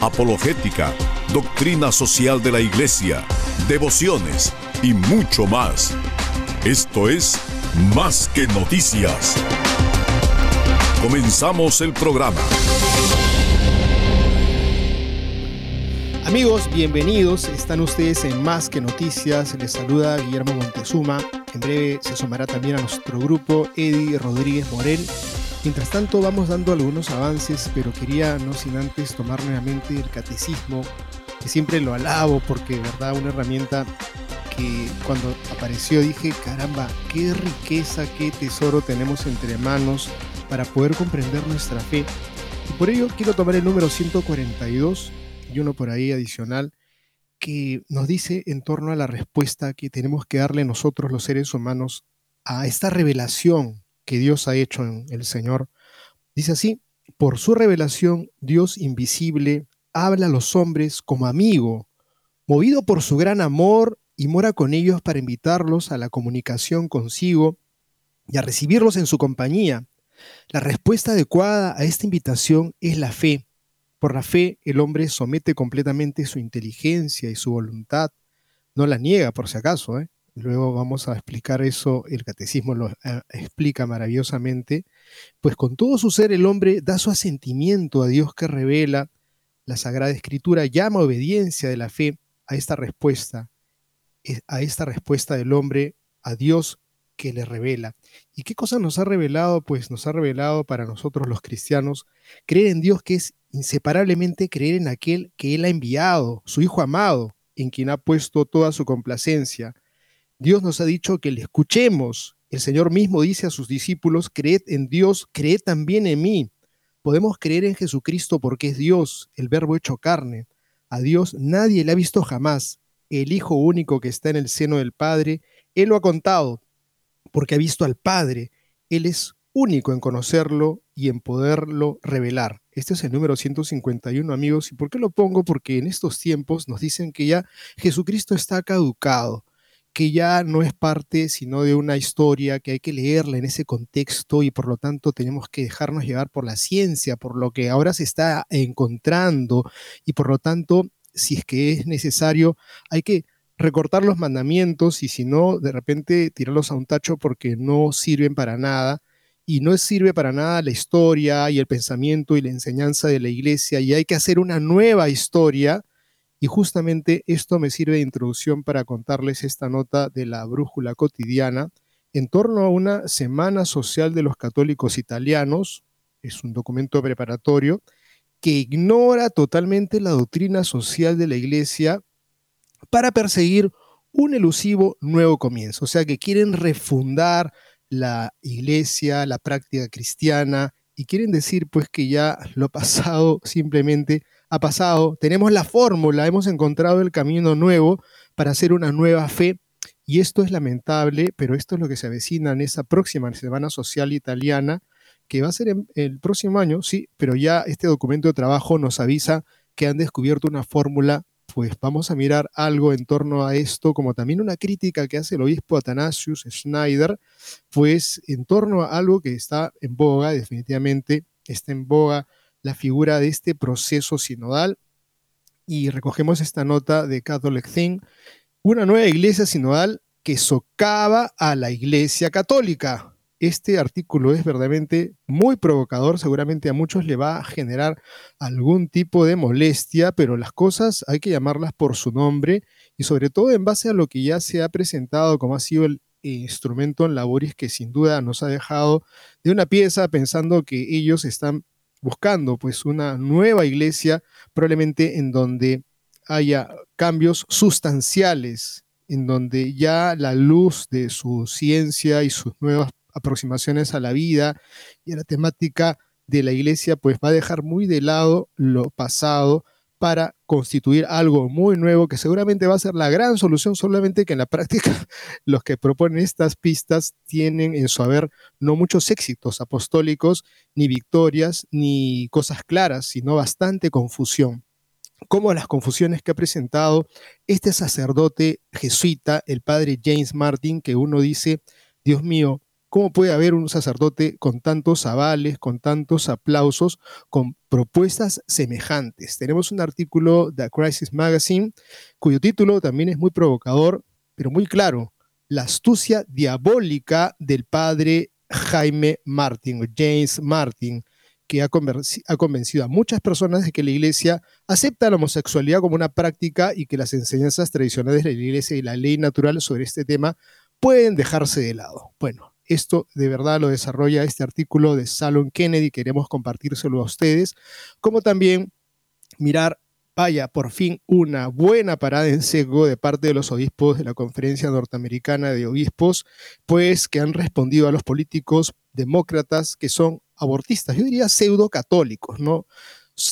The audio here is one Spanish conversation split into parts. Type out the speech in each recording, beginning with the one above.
apologética, doctrina social de la Iglesia, devociones y mucho más. Esto es Más que Noticias. Comenzamos el programa. Amigos, bienvenidos. Están ustedes en Más que Noticias. Les saluda Guillermo Montezuma. En breve se sumará también a nuestro grupo Eddie Rodríguez Morel. Mientras tanto vamos dando algunos avances, pero quería no sin antes tomar nuevamente el catecismo, que siempre lo alabo porque de verdad una herramienta que cuando apareció dije, caramba, qué riqueza, qué tesoro tenemos entre manos para poder comprender nuestra fe. Y por ello quiero tomar el número 142 y uno por ahí adicional que nos dice en torno a la respuesta que tenemos que darle nosotros los seres humanos a esta revelación que Dios ha hecho en el Señor. Dice así, por su revelación Dios invisible habla a los hombres como amigo, movido por su gran amor y mora con ellos para invitarlos a la comunicación consigo y a recibirlos en su compañía. La respuesta adecuada a esta invitación es la fe. Por la fe el hombre somete completamente su inteligencia y su voluntad. No la niega, por si acaso. ¿eh? Luego vamos a explicar eso, el catecismo lo eh, explica maravillosamente. Pues con todo su ser el hombre da su asentimiento a Dios que revela. La Sagrada Escritura llama obediencia de la fe a esta respuesta a esta respuesta del hombre a Dios que le revela. ¿Y qué cosa nos ha revelado? Pues nos ha revelado para nosotros los cristianos creer en Dios que es inseparablemente creer en aquel que Él ha enviado, su Hijo amado, en quien ha puesto toda su complacencia. Dios nos ha dicho que le escuchemos. El Señor mismo dice a sus discípulos, creed en Dios, creed también en mí. Podemos creer en Jesucristo porque es Dios, el verbo hecho carne. A Dios nadie le ha visto jamás el Hijo único que está en el seno del Padre, Él lo ha contado, porque ha visto al Padre. Él es único en conocerlo y en poderlo revelar. Este es el número 151, amigos. ¿Y por qué lo pongo? Porque en estos tiempos nos dicen que ya Jesucristo está caducado, que ya no es parte sino de una historia, que hay que leerla en ese contexto y por lo tanto tenemos que dejarnos llevar por la ciencia, por lo que ahora se está encontrando y por lo tanto si es que es necesario, hay que recortar los mandamientos y si no, de repente tirarlos a un tacho porque no sirven para nada. Y no sirve para nada la historia y el pensamiento y la enseñanza de la iglesia y hay que hacer una nueva historia. Y justamente esto me sirve de introducción para contarles esta nota de la brújula cotidiana en torno a una semana social de los católicos italianos. Es un documento preparatorio que ignora totalmente la doctrina social de la iglesia para perseguir un elusivo nuevo comienzo. O sea, que quieren refundar la iglesia, la práctica cristiana, y quieren decir pues que ya lo pasado simplemente ha pasado, tenemos la fórmula, hemos encontrado el camino nuevo para hacer una nueva fe, y esto es lamentable, pero esto es lo que se avecina en esa próxima Semana Social Italiana, que va a ser el próximo año, sí, pero ya este documento de trabajo nos avisa que han descubierto una fórmula, pues vamos a mirar algo en torno a esto, como también una crítica que hace el obispo Athanasius Schneider, pues en torno a algo que está en boga, definitivamente está en boga la figura de este proceso sinodal. Y recogemos esta nota de Catholic Thing, una nueva iglesia sinodal que socava a la iglesia católica este artículo es verdaderamente muy provocador, seguramente a muchos le va a generar algún tipo de molestia, pero las cosas hay que llamarlas por su nombre y sobre todo en base a lo que ya se ha presentado como ha sido el instrumento en laboris que sin duda nos ha dejado de una pieza pensando que ellos están buscando pues una nueva iglesia probablemente en donde haya cambios sustanciales en donde ya la luz de su ciencia y sus nuevas aproximaciones a la vida y a la temática de la iglesia, pues va a dejar muy de lado lo pasado para constituir algo muy nuevo que seguramente va a ser la gran solución, solamente que en la práctica los que proponen estas pistas tienen en su haber no muchos éxitos apostólicos, ni victorias, ni cosas claras, sino bastante confusión. Como las confusiones que ha presentado este sacerdote jesuita, el padre James Martin, que uno dice, Dios mío, ¿cómo puede haber un sacerdote con tantos avales, con tantos aplausos, con propuestas semejantes? Tenemos un artículo de Crisis Magazine, cuyo título también es muy provocador, pero muy claro, la astucia diabólica del padre Jaime Martin, James Martin que ha, convencido a muchas personas de que la Iglesia acepta la homosexualidad como una práctica y que las enseñanzas tradicionales de la Iglesia y la ley natural sobre este tema pueden dejarse de lado. Bueno, esto de verdad lo desarrolla este artículo de Salon Kennedy, queremos compartírselo a ustedes, como también mirar vaya, por fin una buena parada en seco de parte de los obispos de la Conferencia Norteamericana de Obispos, pues que han respondido a los políticos demócratas que son abortistas, yo diría pseudo católicos, ¿no?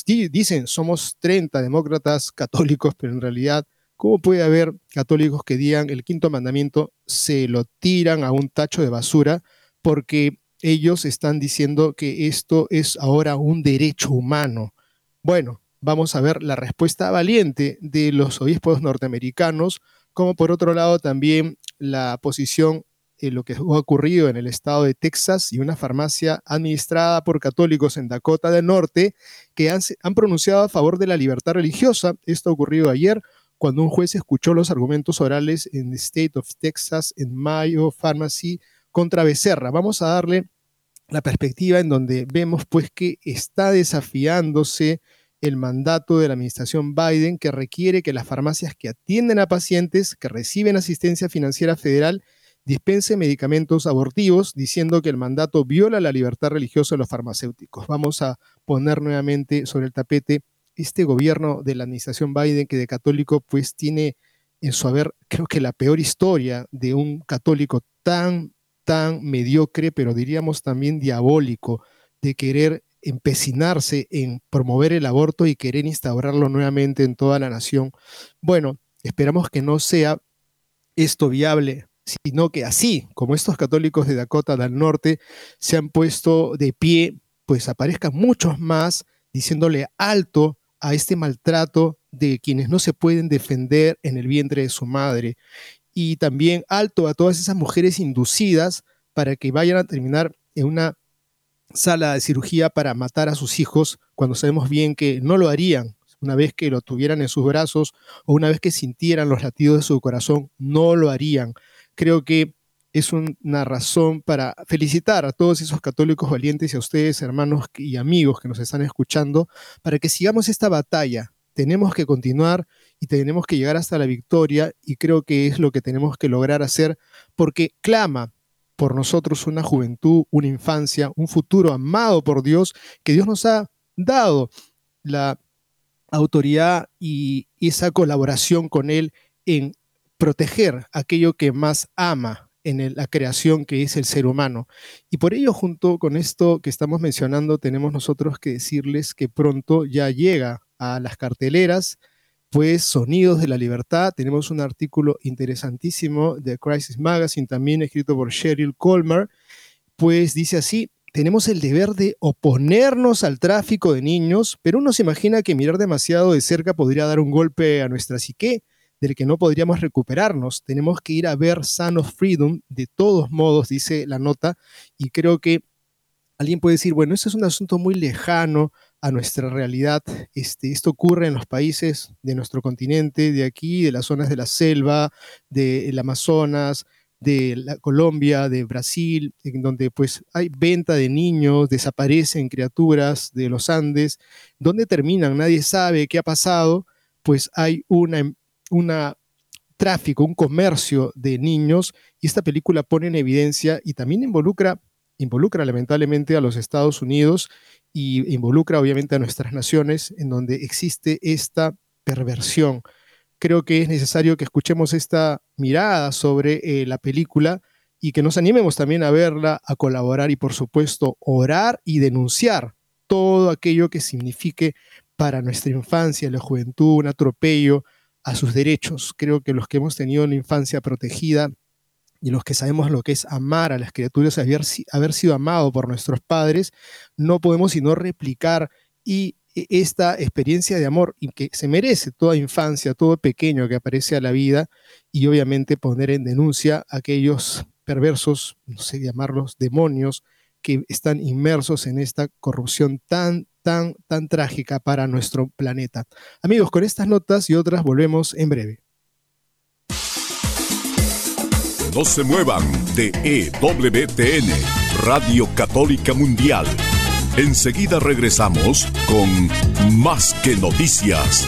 dicen, somos 30 demócratas católicos, pero en realidad, ¿cómo puede haber católicos que digan el quinto mandamiento se lo tiran a un tacho de basura porque ellos están diciendo que esto es ahora un derecho humano? Bueno, vamos a ver la respuesta valiente de los obispos norteamericanos, como por otro lado también la posición eh, lo que ha ocurrido en el estado de Texas y una farmacia administrada por católicos en Dakota del Norte que han, han pronunciado a favor de la libertad religiosa. Esto ha ocurrido ayer cuando un juez escuchó los argumentos orales en the State of Texas en Mayo Pharmacy contra Becerra. Vamos a darle la perspectiva en donde vemos pues que está desafiándose el mandato de la administración Biden que requiere que las farmacias que atienden a pacientes que reciben asistencia financiera federal dispense medicamentos abortivos diciendo que el mandato viola la libertad religiosa de los farmacéuticos. Vamos a poner nuevamente sobre el tapete este gobierno de la administración Biden que de católico pues tiene en su haber creo que la peor historia de un católico tan tan mediocre, pero diríamos también diabólico, de querer empecinarse en promover el aborto y querer instaurarlo nuevamente en toda la nación. Bueno, esperamos que no sea esto viable sino que así como estos católicos de Dakota del Norte se han puesto de pie, pues aparezcan muchos más diciéndole alto a este maltrato de quienes no se pueden defender en el vientre de su madre. Y también alto a todas esas mujeres inducidas para que vayan a terminar en una sala de cirugía para matar a sus hijos cuando sabemos bien que no lo harían. Una vez que lo tuvieran en sus brazos o una vez que sintieran los latidos de su corazón, no lo harían. Creo que es una razón para felicitar a todos esos católicos valientes y a ustedes, hermanos y amigos que nos están escuchando, para que sigamos esta batalla. Tenemos que continuar y tenemos que llegar hasta la victoria y creo que es lo que tenemos que lograr hacer porque clama por nosotros una juventud, una infancia, un futuro amado por Dios, que Dios nos ha dado la autoridad y esa colaboración con Él en proteger aquello que más ama en la creación que es el ser humano. Y por ello, junto con esto que estamos mencionando, tenemos nosotros que decirles que pronto ya llega a las carteleras, pues Sonidos de la Libertad. Tenemos un artículo interesantísimo de Crisis Magazine, también escrito por Sheryl Colmer, pues dice así, tenemos el deber de oponernos al tráfico de niños, pero uno se imagina que mirar demasiado de cerca podría dar un golpe a nuestra psique del que no podríamos recuperarnos. Tenemos que ir a ver Son of Freedom de todos modos, dice la nota, y creo que alguien puede decir, bueno, eso es un asunto muy lejano a nuestra realidad. Este, esto ocurre en los países de nuestro continente, de aquí, de las zonas de la selva, del Amazonas, de la Colombia, de Brasil, en donde pues hay venta de niños, desaparecen criaturas de los Andes, ¿dónde terminan? Nadie sabe qué ha pasado, pues hay una, una tráfico, un comercio de niños y esta película pone en evidencia y también involucra, involucra lamentablemente a los Estados Unidos y involucra obviamente a nuestras naciones en donde existe esta perversión. Creo que es necesario que escuchemos esta mirada sobre eh, la película y que nos animemos también a verla, a colaborar y por supuesto orar y denunciar todo aquello que signifique para nuestra infancia, la juventud, un atropello a sus derechos. Creo que los que hemos tenido una infancia protegida y los que sabemos lo que es amar a las criaturas, haber, haber sido amado por nuestros padres, no podemos sino replicar y e, esta experiencia de amor que se merece toda infancia, todo pequeño que aparece a la vida y obviamente poner en denuncia a aquellos perversos, no sé llamarlos demonios, que están inmersos en esta corrupción tan, tan, tan trágica para nuestro planeta. Amigos, con estas notas y otras volvemos en breve. No se muevan de EWTN, Radio Católica Mundial Enseguida regresamos con Más que Noticias.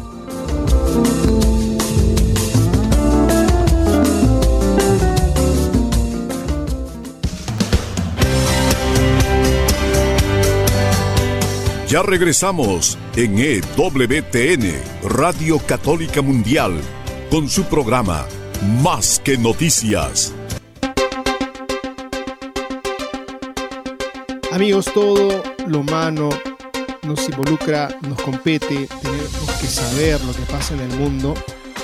Ya regresamos en EWTN, Radio Católica Mundial, con su programa Más que Noticias. Amigos, todo lo humano nos involucra, nos compete, tenemos que saber lo que pasa en el mundo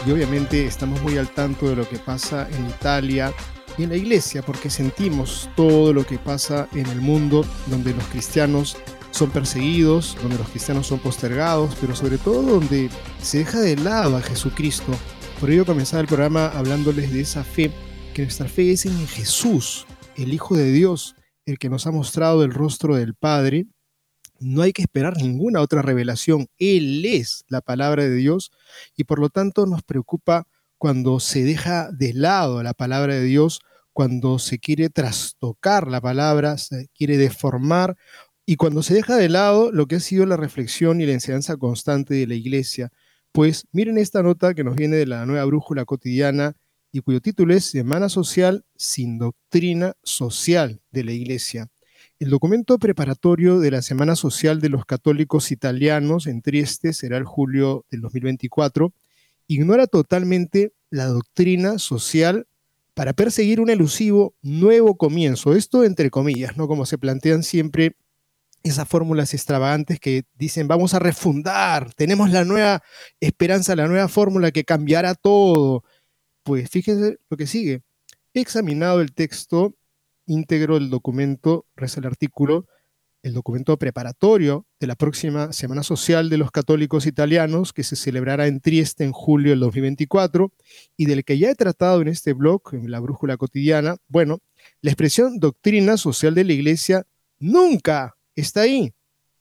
y obviamente estamos muy al tanto de lo que pasa en Italia y en la iglesia porque sentimos todo lo que pasa en el mundo donde los cristianos son perseguidos, donde los cristianos son postergados, pero sobre todo donde se deja de lado a Jesucristo. Por ello comenzaba el programa hablándoles de esa fe, que nuestra fe es en Jesús, el Hijo de Dios, el que nos ha mostrado el rostro del Padre. No hay que esperar ninguna otra revelación. Él es la palabra de Dios y por lo tanto nos preocupa cuando se deja de lado la palabra de Dios, cuando se quiere trastocar la palabra, se quiere deformar y cuando se deja de lado lo que ha sido la reflexión y la enseñanza constante de la iglesia, pues miren esta nota que nos viene de la nueva brújula cotidiana y cuyo título es Semana Social sin Doctrina Social de la Iglesia. El documento preparatorio de la Semana Social de los Católicos Italianos en Trieste será el julio del 2024. Ignora totalmente la doctrina social para perseguir un elusivo nuevo comienzo. Esto entre comillas, ¿no? Como se plantean siempre esas fórmulas extravagantes que dicen vamos a refundar, tenemos la nueva esperanza, la nueva fórmula que cambiará todo. Pues fíjense lo que sigue. He examinado el texto íntegro del documento, reza el artículo, el documento preparatorio de la próxima Semana Social de los Católicos Italianos, que se celebrará en Trieste en julio del 2024, y del que ya he tratado en este blog, en la Brújula Cotidiana. Bueno, la expresión doctrina social de la Iglesia nunca está ahí.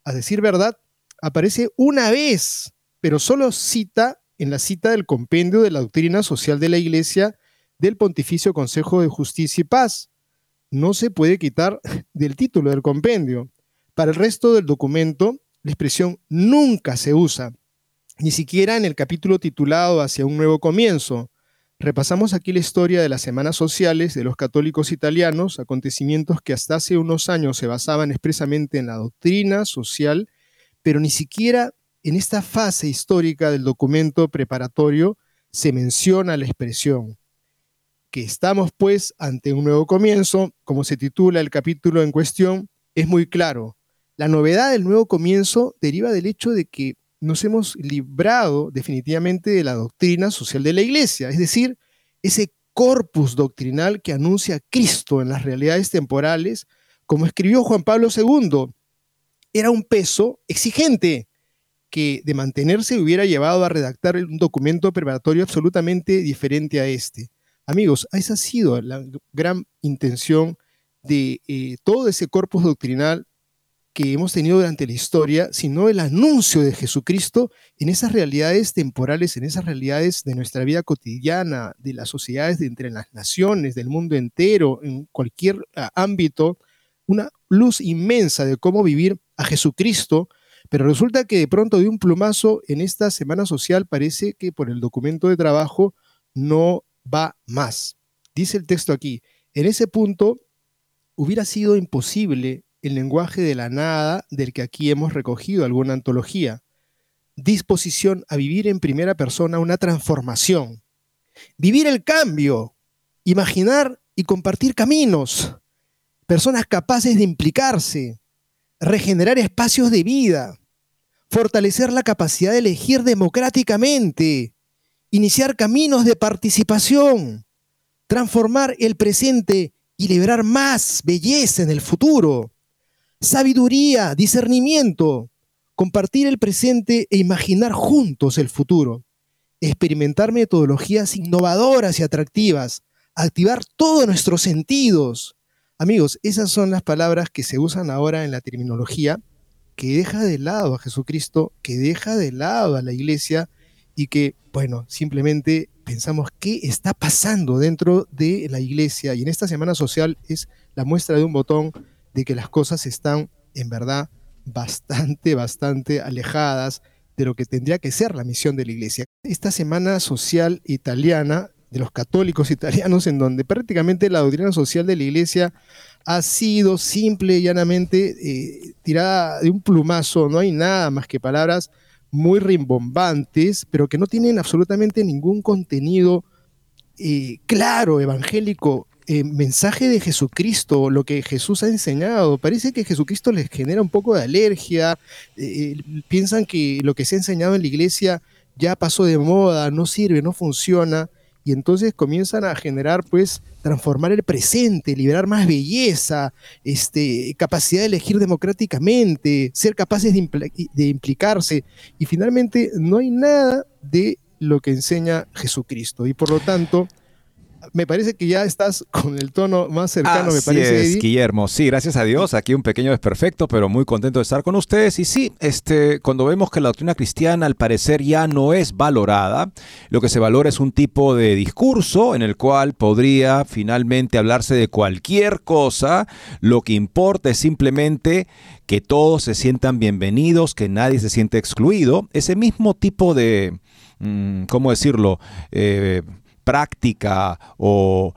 A decir verdad, aparece una vez, pero solo cita en la cita del compendio de la doctrina social de la Iglesia del Pontificio Consejo de Justicia y Paz. No se puede quitar del título del compendio. Para el resto del documento, la expresión nunca se usa, ni siquiera en el capítulo titulado Hacia un nuevo comienzo. Repasamos aquí la historia de las semanas sociales de los católicos italianos, acontecimientos que hasta hace unos años se basaban expresamente en la doctrina social, pero ni siquiera en esta fase histórica del documento preparatorio se menciona la expresión que estamos pues ante un nuevo comienzo, como se titula el capítulo en cuestión, es muy claro. La novedad del nuevo comienzo deriva del hecho de que nos hemos librado definitivamente de la doctrina social de la Iglesia, es decir, ese corpus doctrinal que anuncia Cristo en las realidades temporales, como escribió Juan Pablo II, era un peso exigente, que de mantenerse hubiera llevado a redactar un documento preparatorio absolutamente diferente a este. Amigos, esa ha sido la gran intención de eh, todo ese corpus doctrinal que hemos tenido durante la historia, sino el anuncio de Jesucristo en esas realidades temporales, en esas realidades de nuestra vida cotidiana, de las sociedades de entre las naciones, del mundo entero, en cualquier ámbito, una luz inmensa de cómo vivir a Jesucristo pero resulta que de pronto de un plumazo en esta semana social parece que por el documento de trabajo no va más. Dice el texto aquí, en ese punto hubiera sido imposible el lenguaje de la nada del que aquí hemos recogido alguna antología. Disposición a vivir en primera persona una transformación. Vivir el cambio. Imaginar y compartir caminos. Personas capaces de implicarse, regenerar espacios de vida, fortalecer la capacidad de elegir democráticamente, iniciar caminos de participación, transformar el presente y liberar más belleza en el futuro, sabiduría, discernimiento, compartir el presente e imaginar juntos el futuro, experimentar metodologías innovadoras y atractivas, activar todos nuestros sentidos, Amigos, esas son las palabras que se usan ahora en la terminología que deja de lado a Jesucristo, que deja de lado a la iglesia y que, bueno, simplemente pensamos qué está pasando dentro de la iglesia. Y en esta semana social es la muestra de un botón de que las cosas están en verdad bastante, bastante alejadas de lo que tendría que ser la misión de la iglesia. Esta semana social italiana de los católicos italianos, en donde prácticamente la doctrina social de la iglesia ha sido simple y llanamente eh, tirada de un plumazo, no hay nada más que palabras muy rimbombantes, pero que no tienen absolutamente ningún contenido eh, claro, evangélico, eh, mensaje de Jesucristo, lo que Jesús ha enseñado. Parece que Jesucristo les genera un poco de alergia, piensan que lo que se ha enseñado en la iglesia ya pasó de moda, no sirve, no funciona y entonces comienzan a generar, pues, transformar el presente, liberar más belleza, este, capacidad de elegir democráticamente, ser capaces de, de implicarse. Y finalmente no hay nada de lo que enseña Jesucristo. Y por lo tanto, me parece que ya estás con el tono más cercano, me parece. Es, Guillermo. Sí, gracias a Dios. Aquí un pequeño desperfecto, pero muy contento de estar con ustedes. Y sí, este, cuando vemos que la doctrina cristiana al parecer ya no es valorada, lo que se valora es un tipo de discurso en el cual podría finalmente hablarse de cualquier cosa. Lo que importa es simplemente que todos se sientan bienvenidos, que nadie se siente excluido. Ese mismo tipo de, mm, ¿cómo decirlo? Eh, práctica o,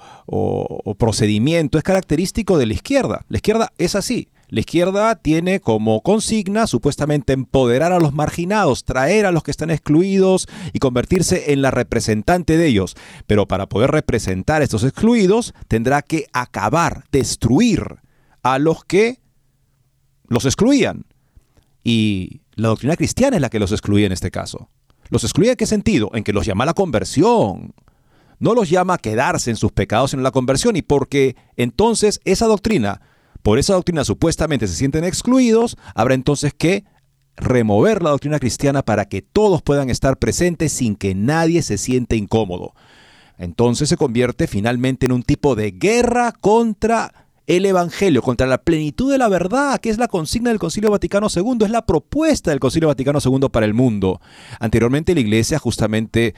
procedimiento es característico de la izquierda. La izquierda es así. La izquierda tiene como consigna supuestamente empoderar a los marginados, traer a los que están excluidos y convertirse en la representante de ellos. Pero para poder representar a estos excluidos tendrá que acabar, destruir a los que los excluían. Y la doctrina cristiana es la que los excluye en este caso. ¿Los excluye en qué sentido? En que los llama a la conversión, no los llama a quedarse en sus pecados en la conversión y porque entonces esa doctrina, por esa doctrina supuestamente se sienten excluidos, habrá entonces que remover la doctrina cristiana para que todos puedan estar presentes sin que nadie se siente incómodo. Entonces se convierte finalmente en un tipo de guerra contra el Evangelio, contra la plenitud de la verdad, que es la consigna del Concilio Vaticano II, es la propuesta del Concilio Vaticano II para el mundo. Anteriormente la Iglesia justamente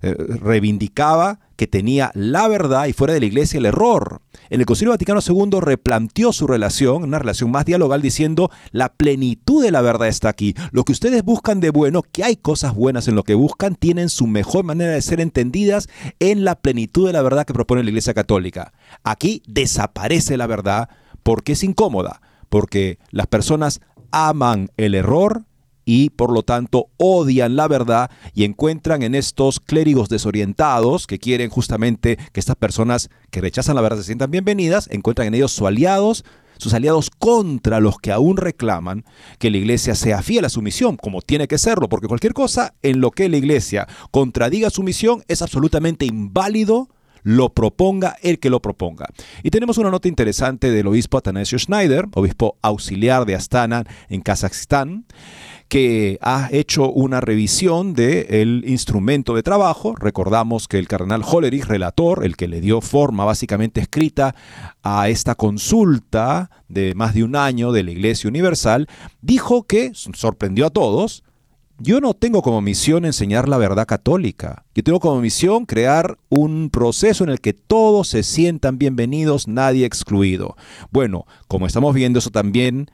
eh, reivindicaba que tenía la verdad y fuera de la iglesia el error. En el Concilio Vaticano II replanteó su relación, una relación más dialogal, diciendo la plenitud de la verdad está aquí. Lo que ustedes buscan de bueno, que hay cosas buenas en lo que buscan, tienen su mejor manera de ser entendidas en la plenitud de la verdad que propone la Iglesia Católica. Aquí desaparece la verdad porque es incómoda, porque las personas aman el error y por lo tanto odian la verdad y encuentran en estos clérigos desorientados que quieren justamente que estas personas que rechazan la verdad se sientan bienvenidas, encuentran en ellos sus aliados, sus aliados contra los que aún reclaman que la iglesia sea fiel a su misión, como tiene que serlo, porque cualquier cosa en lo que la iglesia contradiga su misión es absolutamente inválido lo proponga el que lo proponga. Y tenemos una nota interesante del obispo Atanasio Schneider, obispo auxiliar de Astana en Kazajstán, que ha hecho una revisión del instrumento de trabajo. Recordamos que el cardenal Hollerich, relator, el que le dio forma básicamente escrita a esta consulta de más de un año de la Iglesia Universal, dijo que, sorprendió a todos, yo no tengo como misión enseñar la verdad católica. Yo tengo como misión crear un proceso en el que todos se sientan bienvenidos, nadie excluido. Bueno, como estamos viendo, eso también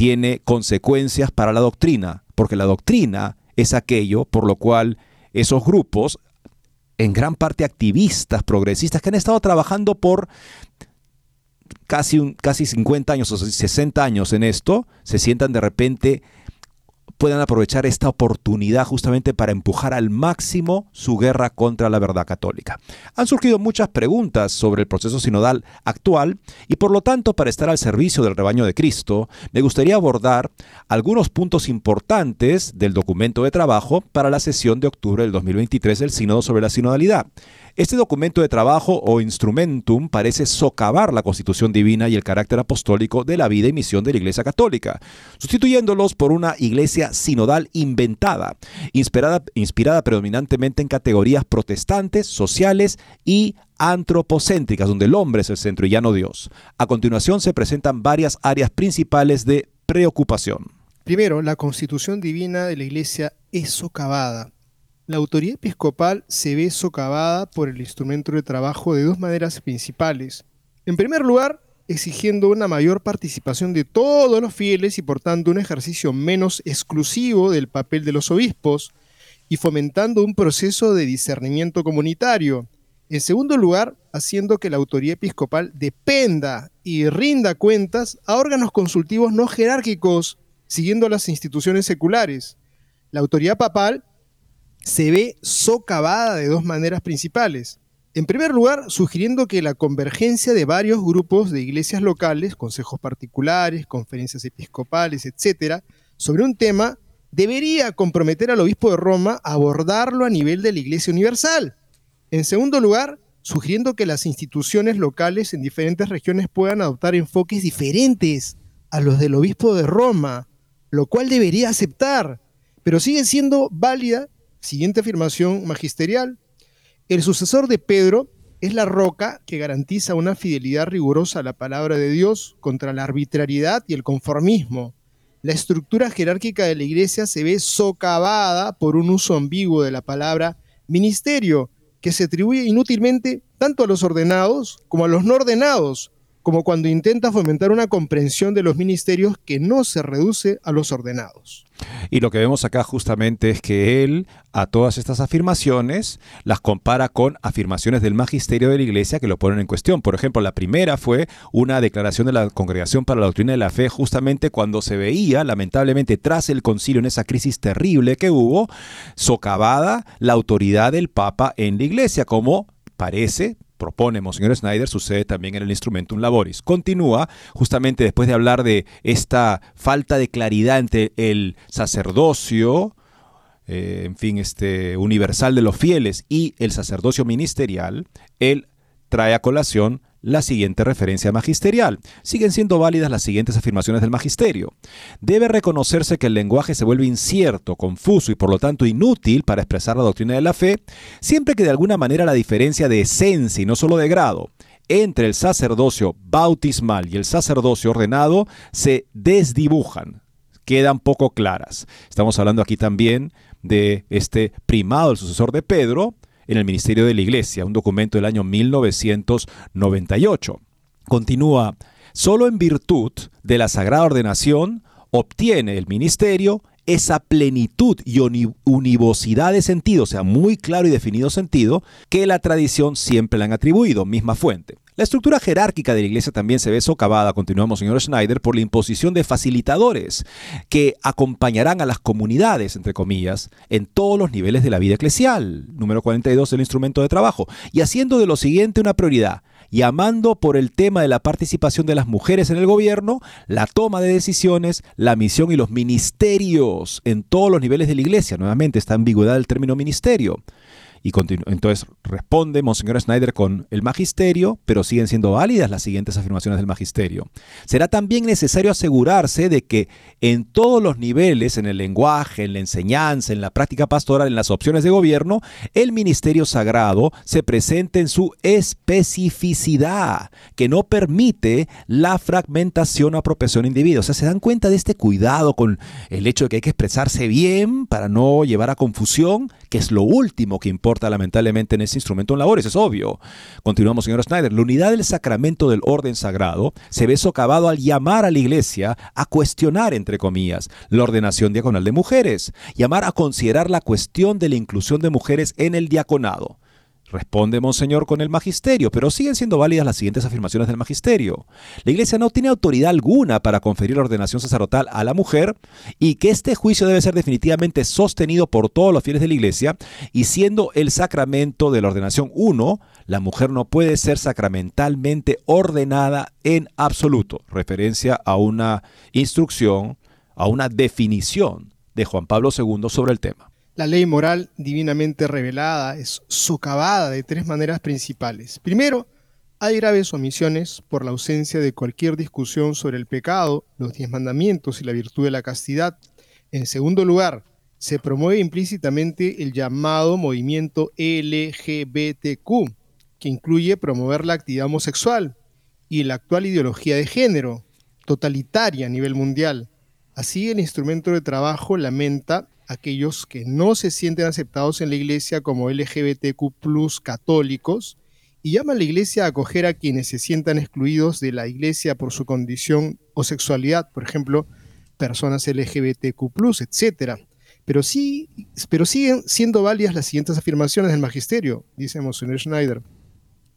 tiene consecuencias para la doctrina, porque la doctrina es aquello por lo cual esos grupos, en gran parte activistas, progresistas, que han estado trabajando por casi, casi 50 años o 60 años en esto, se sientan de repente puedan aprovechar esta oportunidad justamente para empujar al máximo su guerra contra la verdad católica. Han surgido muchas preguntas sobre el proceso sinodal actual y por lo tanto para estar al servicio del rebaño de Cristo, me gustaría abordar algunos puntos importantes del documento de trabajo para la sesión de octubre del 2023 del Sínodo sobre la sinodalidad. Este documento de trabajo o instrumentum parece socavar la constitución divina y el carácter apostólico de la vida y misión de la Iglesia Católica, sustituyéndolos por una iglesia sinodal inventada, inspirada, predominantemente en categorías protestantes, sociales y antropocéntricas, donde el hombre es el centro y ya no Dios. A continuación se presentan varias áreas principales de preocupación. Primero, la constitución divina de la Iglesia es socavada la autoridad episcopal se ve socavada por el instrumento de trabajo de dos maneras principales. En primer lugar, exigiendo una mayor participación de todos los fieles y por tanto un ejercicio menos exclusivo del papel de los obispos y fomentando un proceso de discernimiento comunitario. En segundo lugar, haciendo que la autoridad episcopal dependa y rinda cuentas a órganos consultivos no jerárquicos, siguiendo las instituciones seculares. La autoridad papal se ve socavada de dos maneras principales. En primer lugar, sugiriendo que la convergencia de varios grupos de iglesias locales, consejos particulares, conferencias episcopales, etc., sobre un tema, debería comprometer al obispo de Roma a abordarlo a nivel de la Iglesia Universal. En segundo lugar, sugiriendo que las instituciones locales en diferentes regiones puedan adoptar enfoques diferentes a los del obispo de Roma, lo cual debería aceptar, pero sigue siendo válida Siguiente afirmación magisterial. El sucesor de Pedro es la roca que garantiza una fidelidad rigurosa a la palabra de Dios contra la arbitrariedad y el conformismo. La estructura jerárquica de la iglesia se ve socavada por un uso ambiguo de la palabra ministerio, que se atribuye inútilmente tanto a los ordenados como a los no ordenados, como cuando intenta fomentar una comprensión de los ministerios que no se reduce a los ordenados. Y lo que vemos acá justamente es que él a todas estas afirmaciones las compara con afirmaciones del magisterio de la iglesia que lo ponen en cuestión. Por ejemplo, la primera fue una declaración de la Congregación para la Doctrina de la Fe justamente cuando se veía, lamentablemente, tras el concilio en esa crisis terrible que hubo, socavada la autoridad del Papa en la iglesia, como parece, propone Monseñor Snyder sucede también en el Instrumentum Laboris. Continúa justamente después de hablar de esta falta de claridad entre el sacerdocio, eh, en fin, este universal de los fieles y el sacerdocio ministerial, él trae a colación la siguiente referencia magisterial. Siguen siendo válidas las siguientes afirmaciones del magisterio. Debe reconocerse que el lenguaje se vuelve incierto, confuso y por lo tanto inútil para expresar la doctrina de la fe, siempre que de alguna manera la diferencia de esencia y no solo de grado entre el sacerdocio bautismal y el sacerdocio ordenado se desdibujan, quedan poco claras. Estamos hablando aquí también de este primado, el sucesor de Pedro, en el Ministerio de la Iglesia, un documento del año 1998. Continúa, solo en virtud de la sagrada ordenación obtiene el ministerio esa plenitud y univocidad de sentido, o sea, muy claro y definido sentido, que la tradición siempre le han atribuido, misma fuente. La estructura jerárquica de la iglesia también se ve socavada, continuamos señor Schneider, por la imposición de facilitadores que acompañarán a las comunidades, entre comillas, en todos los niveles de la vida eclesial. Número 42 del instrumento de trabajo. Y haciendo de lo siguiente una prioridad, llamando por el tema de la participación de las mujeres en el gobierno, la toma de decisiones, la misión y los ministerios en todos los niveles de la iglesia. Nuevamente, esta ambigüedad del término ministerio. Y entonces responde Monseñor Snyder con el magisterio, pero siguen siendo válidas las siguientes afirmaciones del magisterio. Será también necesario asegurarse de que en todos los niveles, en el lenguaje, en la enseñanza, en la práctica pastoral, en las opciones de gobierno, el ministerio sagrado se presente en su especificidad, que no permite la fragmentación o apropiación individuo. O sea, se dan cuenta de este cuidado con el hecho de que hay que expresarse bien para no llevar a confusión, que es lo último que importa lamentablemente en ese instrumento en labores, es obvio. Continuamos, señor Snyder. La unidad del sacramento del orden sagrado se ve socavado al llamar a la iglesia a cuestionar, entre comillas, la ordenación diaconal de mujeres, llamar a considerar la cuestión de la inclusión de mujeres en el diaconado. Responde Monseñor con el magisterio, pero siguen siendo válidas las siguientes afirmaciones del magisterio. La Iglesia no tiene autoridad alguna para conferir la ordenación sacerdotal a la mujer y que este juicio debe ser definitivamente sostenido por todos los fieles de la Iglesia y siendo el sacramento de la ordenación uno, la mujer no puede ser sacramentalmente ordenada en absoluto. Referencia a una instrucción, a una definición de Juan Pablo II sobre el tema. La ley moral divinamente revelada es socavada de tres maneras principales. Primero, hay graves omisiones por la ausencia de cualquier discusión sobre el pecado, los diez mandamientos y la virtud de la castidad. En segundo lugar, se promueve implícitamente el llamado movimiento LGBTQ, que incluye promover la actividad homosexual y la actual ideología de género, totalitaria a nivel mundial. Así, el instrumento de trabajo lamenta aquellos que no se sienten aceptados en la iglesia como LGBTQ católicos y llama a la iglesia a acoger a quienes se sientan excluidos de la iglesia por su condición o sexualidad, por ejemplo, personas LGBTQ, etc. Pero, sí, pero siguen siendo válidas las siguientes afirmaciones del magisterio, dice Monseñor Schneider.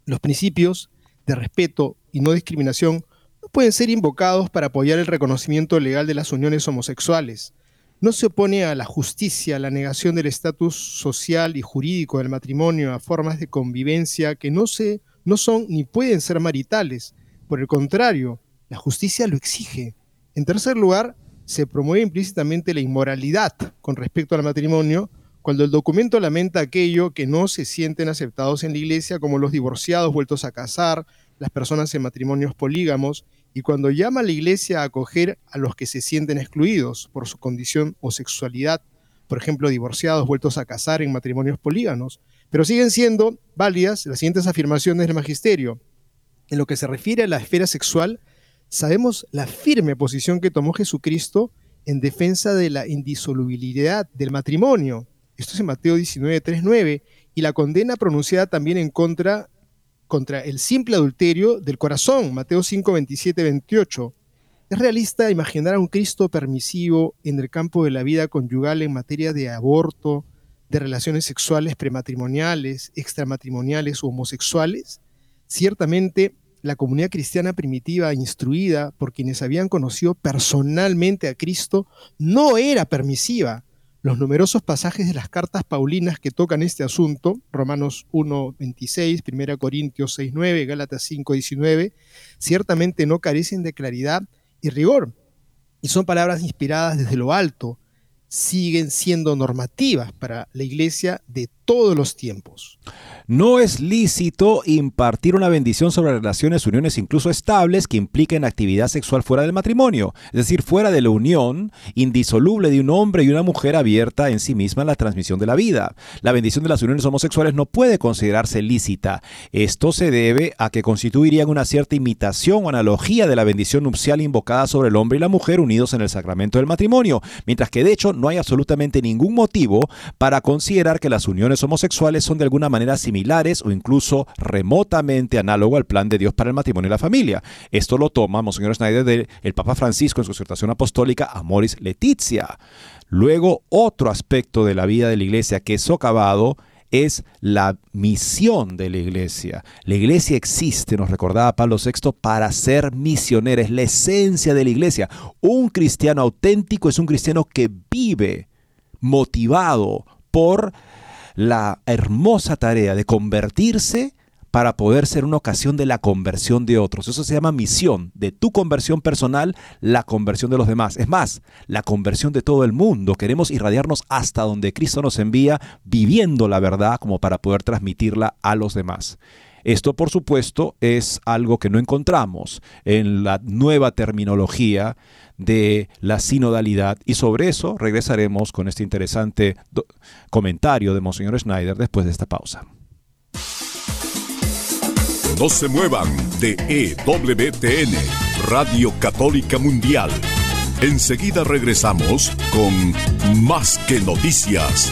Los principios de respeto y no discriminación no pueden ser invocados para apoyar el reconocimiento legal de las uniones homosexuales no se opone a la justicia, a la negación del estatus social y jurídico del matrimonio, a formas de convivencia que no, se, no son ni pueden ser maritales. Por el contrario, la justicia lo exige. En tercer lugar, se promueve implícitamente la inmoralidad con respecto al matrimonio, cuando el documento lamenta aquello que no se sienten aceptados en la iglesia, como los divorciados vueltos a casar, las personas en matrimonios polígamos y cuando llama a la iglesia a acoger a los que se sienten excluidos por su condición o sexualidad, por ejemplo, divorciados vueltos a casar en matrimonios políganos, pero siguen siendo válidas las siguientes afirmaciones del magisterio. En lo que se refiere a la esfera sexual, sabemos la firme posición que tomó Jesucristo en defensa de la indisolubilidad del matrimonio. Esto es en Mateo 19, 3, 9, y la condena pronunciada también en contra contra el simple adulterio del corazón, Mateo 5, 27, 28. Es realista imaginar a un Cristo permisivo en el campo de la vida conyugal en materia de aborto, de relaciones sexuales prematrimoniales, extramatrimoniales o homosexuales. Ciertamente, la comunidad cristiana primitiva, instruida por quienes habían conocido personalmente a Cristo, no era permisiva los numerosos pasajes de las cartas paulinas que tocan este asunto, Romanos 1, 26, 1 Corintios 6, 9, Gálatas 5, 19, ciertamente no carecen de claridad y rigor, y son palabras inspiradas desde lo alto, siguen siendo normativas para la iglesia de todos los tiempos. No es lícito impartir una bendición sobre relaciones, uniones incluso estables que impliquen actividad sexual fuera del matrimonio, es decir, fuera de la unión indisoluble de un hombre y una mujer abierta en sí misma en la transmisión de la vida. La bendición de las uniones homosexuales no puede considerarse lícita. Esto se debe a que constituirían una cierta imitación o analogía de la bendición nupcial invocada sobre el hombre y la mujer unidos en el sacramento del matrimonio, mientras que de hecho no hay absolutamente ningún motivo para considerar que las uniones homosexuales son de alguna manera similares o incluso remotamente análogo al plan de Dios para el matrimonio y la familia. Esto lo toma Monseñor Schneider del Papa Francisco en su exhortación apostólica Amoris Letizia. Luego, otro aspecto de la vida de la iglesia que es socavado es la misión de la iglesia. La iglesia existe, nos recordaba Pablo VI, para ser misionera, es la esencia de la iglesia. Un cristiano auténtico es un cristiano que vive motivado por la hermosa tarea de convertirse para poder ser una ocasión de la conversión de otros. Eso se llama misión, de tu conversión personal, la conversión de los demás. Es más, la conversión de todo el mundo. Queremos irradiarnos hasta donde Cristo nos envía, viviendo la verdad como para poder transmitirla a los demás. Esto, por supuesto, es algo que no encontramos en la nueva terminología de la sinodalidad y sobre eso regresaremos con este interesante comentario de Monseñor Schneider después de esta pausa. No se muevan de EWTN, Radio Católica Mundial. Enseguida regresamos con Más que Noticias.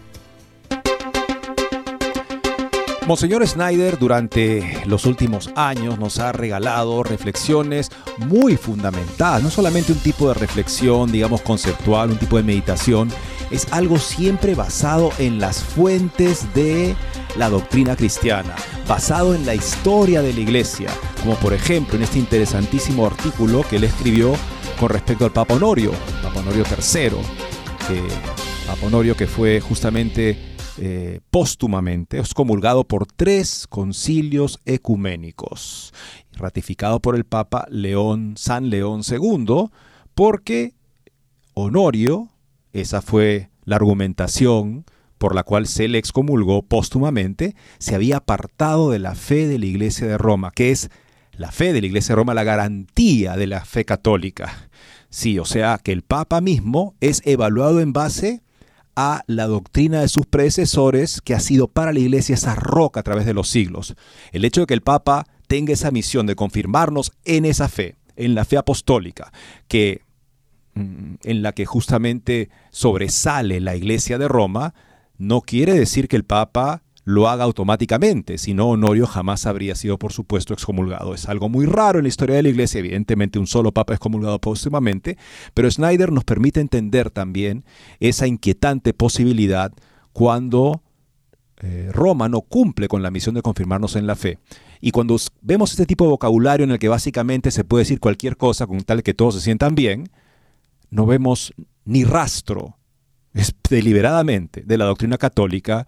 Monseñor Snyder durante los últimos años nos ha regalado reflexiones muy fundamentadas, no solamente un tipo de reflexión, digamos, conceptual, un tipo de meditación, es algo siempre basado en las fuentes de la doctrina cristiana, basado en la historia de la iglesia, como por ejemplo en este interesantísimo artículo que él escribió con respecto al Papa Honorio, Papa Honorio III, que, Papa Honorio que fue justamente eh, póstumamente, es comulgado por tres concilios ecuménicos, ratificado por el Papa León, San León II, porque Honorio, esa fue la argumentación por la cual se le excomulgó póstumamente, se había apartado de la fe de la Iglesia de Roma, que es la fe de la Iglesia de Roma, la garantía de la fe católica. Sí, o sea que el Papa mismo es evaluado en base a la doctrina de sus predecesores, que ha sido para la iglesia esa roca a través de los siglos. El hecho de que el Papa tenga esa misión de confirmarnos en esa fe, en la fe apostólica, que mm, en la que justamente sobresale la iglesia de Roma, no quiere decir que el Papa lo haga automáticamente, si no Honorio jamás habría sido, por supuesto, excomulgado. Es algo muy raro en la historia de la Iglesia, evidentemente un solo papa excomulgado póstumamente, pero Snyder nos permite entender también esa inquietante posibilidad cuando eh, Roma no cumple con la misión de confirmarnos en la fe. Y cuando vemos este tipo de vocabulario en el que básicamente se puede decir cualquier cosa con tal que todos se sientan bien, no vemos ni rastro, deliberadamente, de la doctrina católica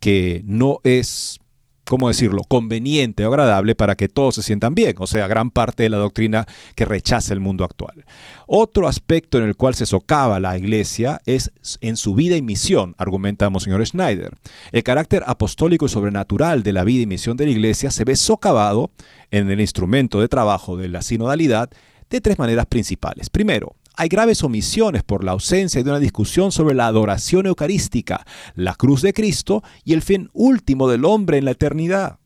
que no es, ¿cómo decirlo?, conveniente o agradable para que todos se sientan bien, o sea, gran parte de la doctrina que rechaza el mundo actual. Otro aspecto en el cual se socava la iglesia es en su vida y misión, argumenta Monseñor Schneider. El carácter apostólico y sobrenatural de la vida y misión de la iglesia se ve socavado en el instrumento de trabajo de la sinodalidad de tres maneras principales. Primero, hay graves omisiones por la ausencia de una discusión sobre la adoración eucarística, la cruz de Cristo y el fin último del hombre en la eternidad.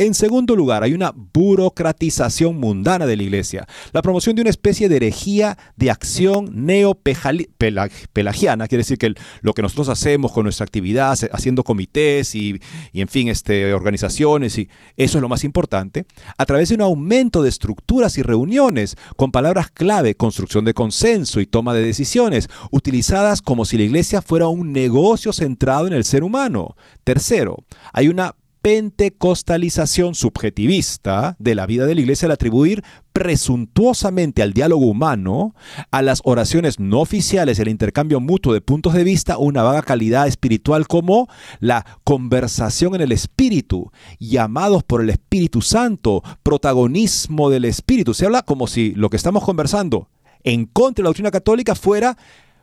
En segundo lugar, hay una burocratización mundana de la iglesia, la promoción de una especie de herejía de acción neopelagiana, quiere decir que lo que nosotros hacemos con nuestra actividad, haciendo comités y, en fin, este, organizaciones, y eso es lo más importante, a través de un aumento de estructuras y reuniones con palabras clave, construcción de consenso y toma de decisiones, utilizadas como si la iglesia fuera un negocio centrado en el ser humano. Tercero, hay una pentecostalización subjetivista de la vida de la iglesia al atribuir presuntuosamente al diálogo humano, a las oraciones no oficiales el intercambio mutuo de puntos de vista una vaga calidad espiritual como la conversación en el Espíritu, llamados por el Espíritu Santo, protagonismo del Espíritu. Se habla como si lo que estamos conversando en contra de la doctrina católica fuera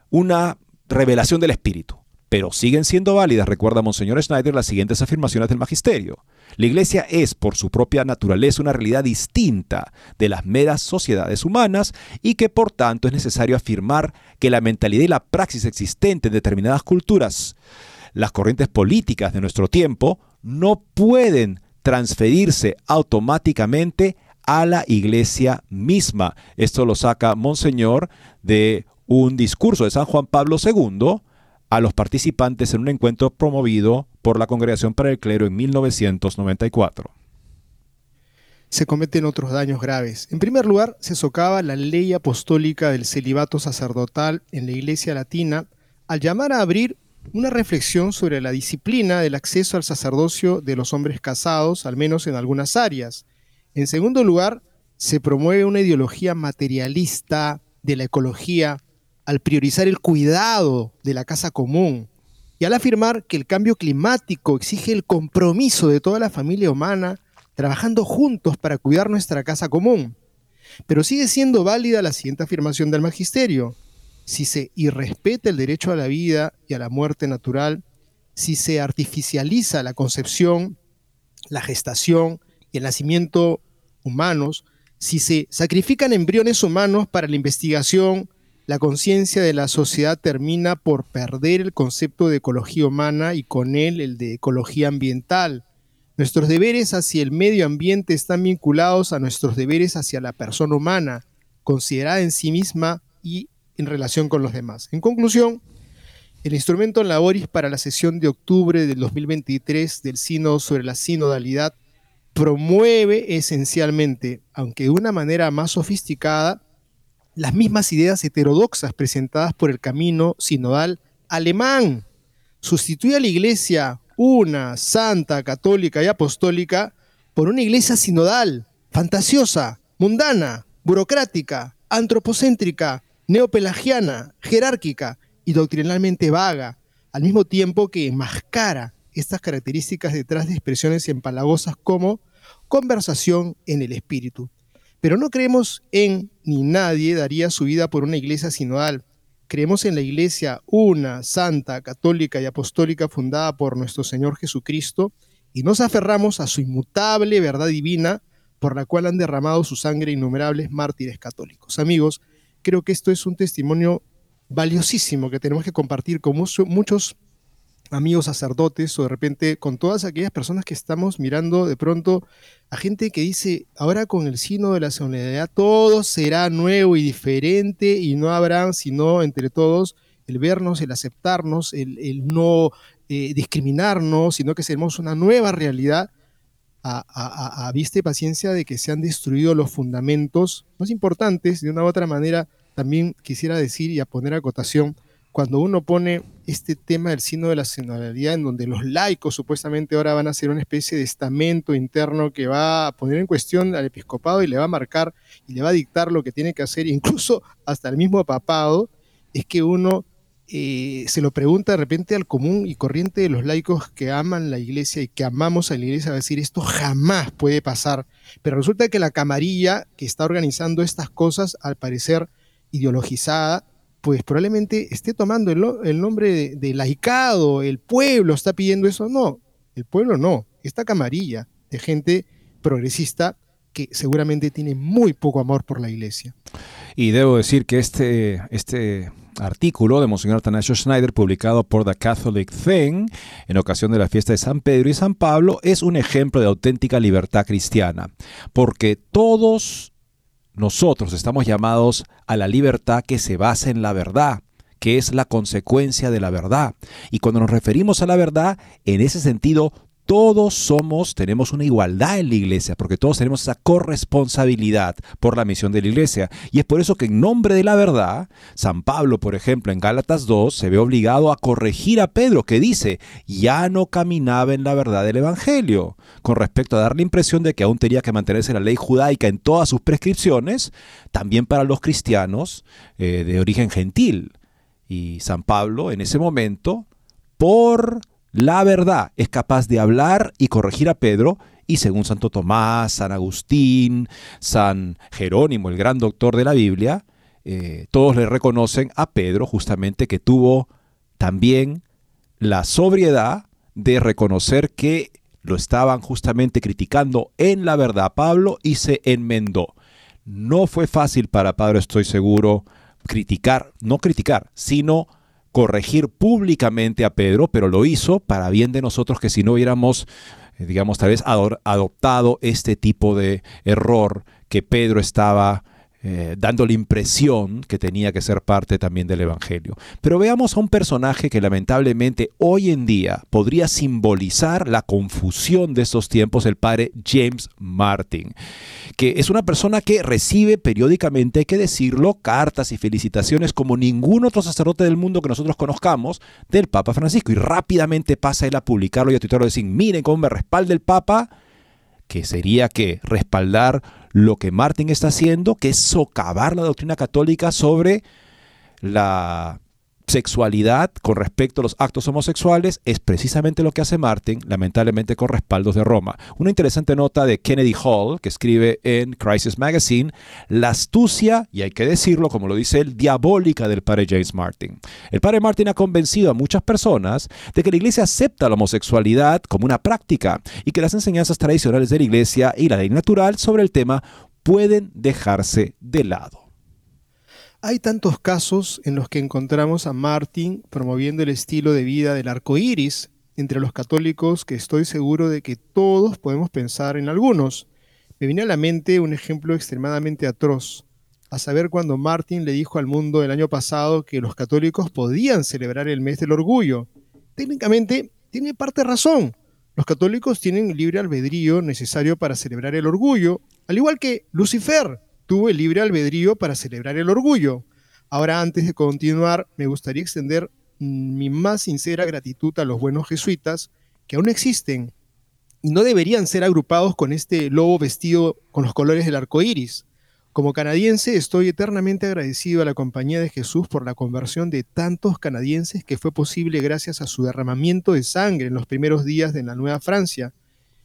una revelación del Espíritu pero siguen siendo válidas, recuerda Monseñor Schneider, las siguientes afirmaciones del Magisterio. La Iglesia es, por su propia naturaleza, una realidad distinta de las meras sociedades humanas y que, por tanto, es necesario afirmar que la mentalidad y la praxis existente en determinadas culturas, las corrientes políticas de nuestro tiempo, no pueden transferirse automáticamente a la Iglesia misma. Esto lo saca Monseñor de un discurso de San Juan Pablo II, a los participantes en un encuentro promovido por la Congregación para el Clero en 1994. Se cometen otros daños graves. En primer lugar, se socava la ley apostólica del celibato sacerdotal en la Iglesia Latina al llamar a abrir una reflexión sobre la disciplina del acceso al sacerdocio de los hombres casados, al menos en algunas áreas. En segundo lugar, se promueve una ideología materialista de la ecología al priorizar el cuidado de la casa común y al afirmar que el cambio climático exige el compromiso de toda la familia humana trabajando juntos para cuidar nuestra casa común. Pero sigue siendo válida la siguiente afirmación del magisterio. Si se irrespeta el derecho a la vida y a la muerte natural, si se artificializa la concepción, la gestación y el nacimiento humanos, si se sacrifican embriones humanos para la investigación, la conciencia de la sociedad termina por perder el concepto de ecología humana y con él el de ecología ambiental. Nuestros deberes hacia el medio ambiente están vinculados a nuestros deberes hacia la persona humana, considerada en sí misma y en relación con los demás. En conclusión, el instrumento Laboris para la sesión de octubre del 2023 del Sínodo sobre la sinodalidad promueve esencialmente, aunque de una manera más sofisticada, las mismas ideas heterodoxas presentadas por el camino sinodal alemán. Sustituye a la iglesia una, santa, católica y apostólica por una iglesia sinodal, fantasiosa, mundana, burocrática, antropocéntrica, neopelagiana, jerárquica y doctrinalmente vaga, al mismo tiempo que enmascara estas características detrás de expresiones empalagosas como conversación en el espíritu. Pero no creemos en ni nadie daría su vida por una iglesia sinodal. Creemos en la iglesia una, santa, católica y apostólica fundada por nuestro Señor Jesucristo y nos aferramos a su inmutable verdad divina por la cual han derramado su sangre innumerables mártires católicos. Amigos, creo que esto es un testimonio valiosísimo que tenemos que compartir con muchos amigos sacerdotes o de repente con todas aquellas personas que estamos mirando de pronto a gente que dice, ahora con el signo de la solidaridad todo será nuevo y diferente y no habrá sino entre todos el vernos, el aceptarnos, el, no eh, discriminarnos, sino que seremos una nueva realidad a, a, vista y paciencia de que se han destruido los fundamentos más importantes. De una u otra manera, también quisiera decir y a poner acotación, cuando uno pone este tema del signo de la sinodalidad, en donde los laicos supuestamente ahora van a ser una especie de estamento interno que va a poner en cuestión al episcopado y le va a marcar y le va a dictar lo que tiene que hacer, incluso hasta el mismo papado, es que uno eh, se lo pregunta de repente al común y corriente de los laicos que aman la iglesia y que amamos a la iglesia, va a decir, esto jamás puede pasar. Pero resulta que la camarilla que está organizando estas cosas, al parecer ideologizada, pues probablemente esté tomando el, nombre de, laicado, el pueblo está pidiendo eso. No, el pueblo no, esta camarilla de gente progresista que seguramente tiene muy poco amor por la iglesia. Y debo decir que este, este artículo de Monseñor Tanasio Schneider, publicado por The Catholic Thing en ocasión de la fiesta de San Pedro y San Pablo, es un ejemplo de auténtica libertad cristiana, porque todos nosotros estamos llamados a la libertad que se basa en la verdad que es la consecuencia de la verdad. Y cuando nos referimos a la verdad, en ese sentido, todos somos, tenemos una igualdad en la iglesia, porque todos tenemos esa corresponsabilidad por la misión de la iglesia. Y es por eso que en nombre de la verdad, San Pablo, por ejemplo, en Gálatas 2, se ve obligado a corregir a Pedro, que dice, ya no caminaba en la verdad del Evangelio, con respecto a dar la impresión de que aún tenía que mantenerse la ley judaica en todas sus prescripciones, también para los cristianos eh, de origen gentil. Y San Pablo, en ese momento, por la verdad es capaz de hablar y corregir a Pedro y según Santo Tomás, San Agustín, San Jerónimo, el gran doctor de la Biblia, eh, todos le reconocen a Pedro justamente que tuvo también la sobriedad de reconocer que lo estaban justamente criticando en la verdad Pablo y se enmendó. No fue fácil para Pablo, estoy seguro, criticar, no criticar, sino corregir públicamente a Pedro, pero lo hizo para bien de nosotros que si no hubiéramos, eh, digamos, tal vez adoptado este tipo de error que Pedro estaba eh, dando la impresión que tenía que ser parte también del Evangelio. Pero veamos a un personaje que lamentablemente hoy en día podría simbolizar la confusión de estos tiempos, el padre James Martin, que es una persona que recibe periódicamente, hay que decirlo, cartas y felicitaciones como ningún otro sacerdote del mundo que nosotros conozcamos del Papa Francisco y rápidamente pasa él a publicarlo y a tuitarlo y decir, miren cómo me respalda el Papa que sería que respaldar lo que Martin está haciendo, que es socavar la doctrina católica sobre la sexualidad con respecto a los actos homosexuales es precisamente lo que hace Martin, lamentablemente con respaldos de Roma. Una interesante nota de Kennedy Hall, que escribe en Crisis Magazine, la astucia, y hay que decirlo como lo dice él, diabólica del padre James Martin. El padre Martin ha convencido a muchas personas de que la iglesia acepta la homosexualidad como una práctica y que las enseñanzas tradicionales de la iglesia y la ley natural sobre el tema pueden dejarse de lado. Hay tantos casos en los que encontramos a Martin promoviendo el estilo de vida del arco iris entre los católicos que estoy seguro de que todos podemos pensar en algunos. Me viene a la mente un ejemplo extremadamente atroz, a saber cuando Martin le dijo al mundo el año pasado que los católicos podían celebrar el mes del orgullo. Técnicamente tiene parte razón. Los católicos tienen libre albedrío necesario para celebrar el orgullo, al igual que Lucifer tuvo el libre albedrío para celebrar el orgullo. Ahora, antes de continuar, me gustaría extender mi más sincera gratitud a los buenos jesuitas que aún existen y no deberían ser agrupados con este lobo vestido con los colores del arco iris. Como canadiense, estoy eternamente agradecido a la Compañía de Jesús por la conversión de tantos canadienses que fue posible gracias a su derramamiento de sangre en los primeros días de la Nueva Francia.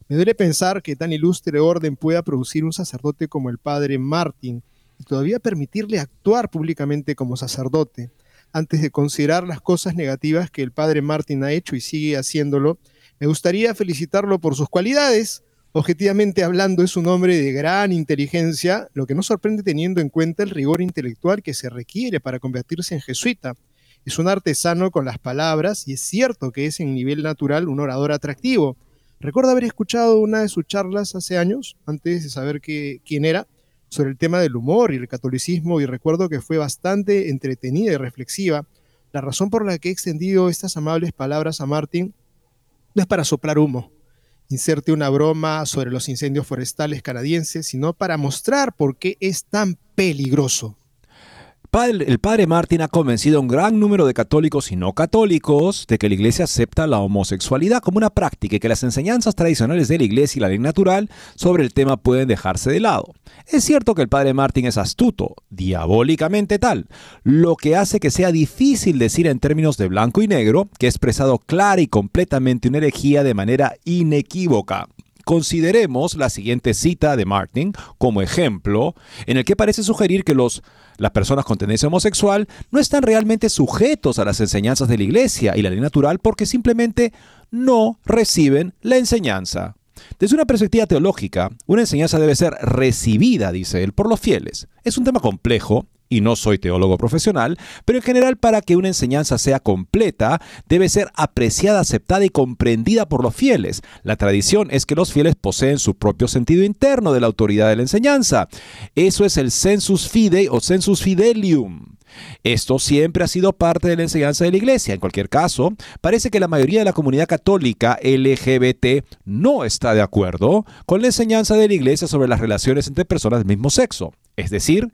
Me duele pensar que tan ilustre orden pueda producir un sacerdote como el padre Martin y todavía permitirle actuar públicamente como sacerdote. Antes de considerar las cosas negativas que el padre Martin ha hecho y sigue haciéndolo, me gustaría felicitarlo por sus cualidades. Objetivamente hablando, es un hombre de gran inteligencia, lo que no sorprende teniendo en cuenta el rigor intelectual que se requiere para convertirse en jesuita. Es un artesano con las palabras y es cierto que es en nivel natural un orador atractivo Recuerdo haber escuchado una de sus charlas hace años, antes de saber quién era, sobre el tema del humor y el catolicismo, y recuerdo que fue bastante entretenida y reflexiva. La razón por la que he extendido estas amables palabras a Martin no es para soplar humo, inserte una broma sobre los incendios forestales canadienses, sino para mostrar por qué es tan peligroso el padre Martín ha convencido a un gran número de católicos y no católicos de que la iglesia acepta la homosexualidad como una práctica y que las enseñanzas tradicionales de la iglesia y la ley natural sobre el tema pueden dejarse de lado. Es cierto que el padre Martín es astuto, diabólicamente tal, lo que hace que sea difícil decir en términos de blanco y negro que ha expresado clara y completamente una herejía de manera inequívoca. Consideremos la siguiente cita de Martin como ejemplo, en el que parece sugerir que los, las personas con tendencia homosexual no están realmente sujetos a las enseñanzas de la iglesia y la ley natural porque simplemente no reciben la enseñanza. Desde una perspectiva teológica, una enseñanza debe ser recibida, dice él, por los fieles. Es un tema complejo y no soy teólogo profesional, pero en general para que una enseñanza sea completa, debe ser apreciada, aceptada y comprendida por los fieles. La tradición es que los fieles poseen su propio sentido interno de la autoridad de la enseñanza. Eso es el sensus fidei o sensus fidelium. Esto siempre ha sido parte de la enseñanza de la Iglesia. En cualquier caso, parece que la mayoría de la comunidad católica LGBT no está de acuerdo con la enseñanza de la Iglesia sobre las relaciones entre personas del mismo sexo. Es decir,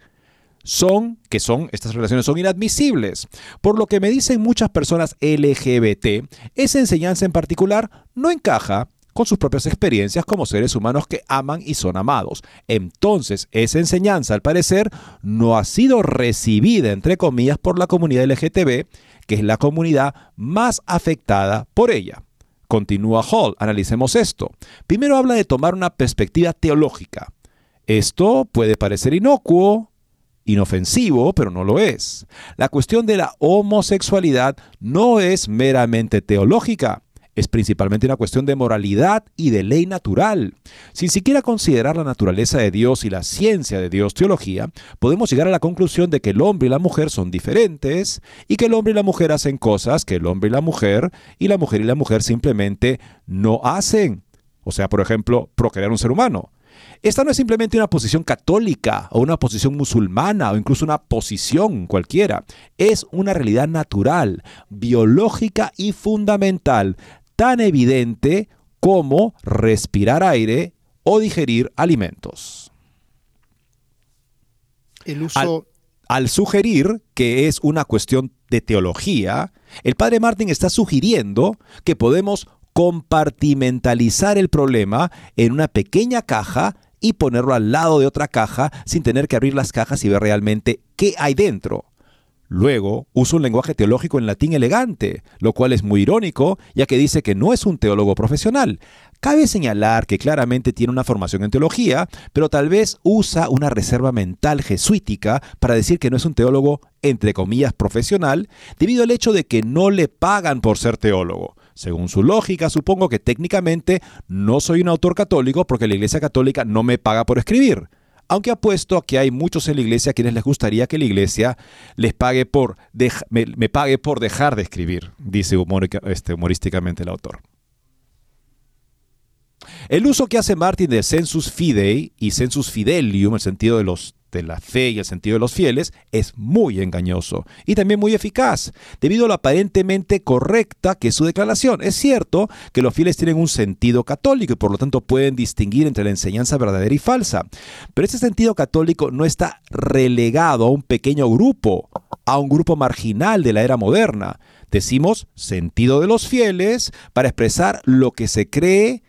son, que son, estas relaciones son inadmisibles. Por lo que me dicen muchas personas LGBT, esa enseñanza en particular no encaja con sus propias experiencias como seres humanos que aman y son amados. Entonces, esa enseñanza, al parecer, no ha sido recibida, entre comillas, por la comunidad LGTB, que es la comunidad más afectada por ella. Continúa Hall, analicemos esto. Primero habla de tomar una perspectiva teológica. Esto puede parecer inocuo, inofensivo, pero no lo es. La cuestión de la homosexualidad no es meramente teológica, es principalmente una cuestión de moralidad y de ley natural. Sin siquiera considerar la naturaleza de Dios y la ciencia de Dios, teología, podemos llegar a la conclusión de que el hombre y la mujer son diferentes y que el hombre y la mujer hacen cosas que el hombre y la mujer y la mujer y la mujer simplemente no hacen. O sea, por ejemplo, procrear un ser humano. Esta no es simplemente una posición católica o una posición musulmana o incluso una posición cualquiera. Es una realidad natural, biológica y fundamental, tan evidente como respirar aire o digerir alimentos. El uso... Al, sugerir que es una cuestión de teología, el padre Martin está sugiriendo que podemos compartimentalizar el problema en una pequeña caja y ponerlo al lado de otra caja sin tener que abrir las cajas y ver realmente qué hay dentro. Luego usa un lenguaje teológico en latín elegante, lo cual es muy irónico, ya que dice que no es un teólogo profesional. Cabe señalar que claramente tiene una formación en teología, pero tal vez usa una reserva mental jesuítica para decir que no es un teólogo, entre comillas, profesional, debido al hecho de que no le pagan por ser teólogo. Según su lógica, supongo que técnicamente no soy un autor católico porque la Iglesia Católica no me paga por escribir. Aunque apuesto a que hay muchos en la iglesia a quienes les gustaría que la iglesia les pague por me, pague por dejar de escribir, dice este, humorísticamente el autor. El uso que hace Martin de sensus fidei y sensus fidelium, el sentido de los de la fe y el sentido de los fieles es muy engañoso y también muy eficaz, debido a lo aparentemente correcta que es su declaración. Es cierto que los fieles tienen un sentido católico y por lo tanto pueden distinguir entre la enseñanza verdadera y falsa, pero ese sentido católico no está relegado a un pequeño grupo, a un grupo marginal de la era moderna. Decimos sentido de los fieles para expresar lo que se cree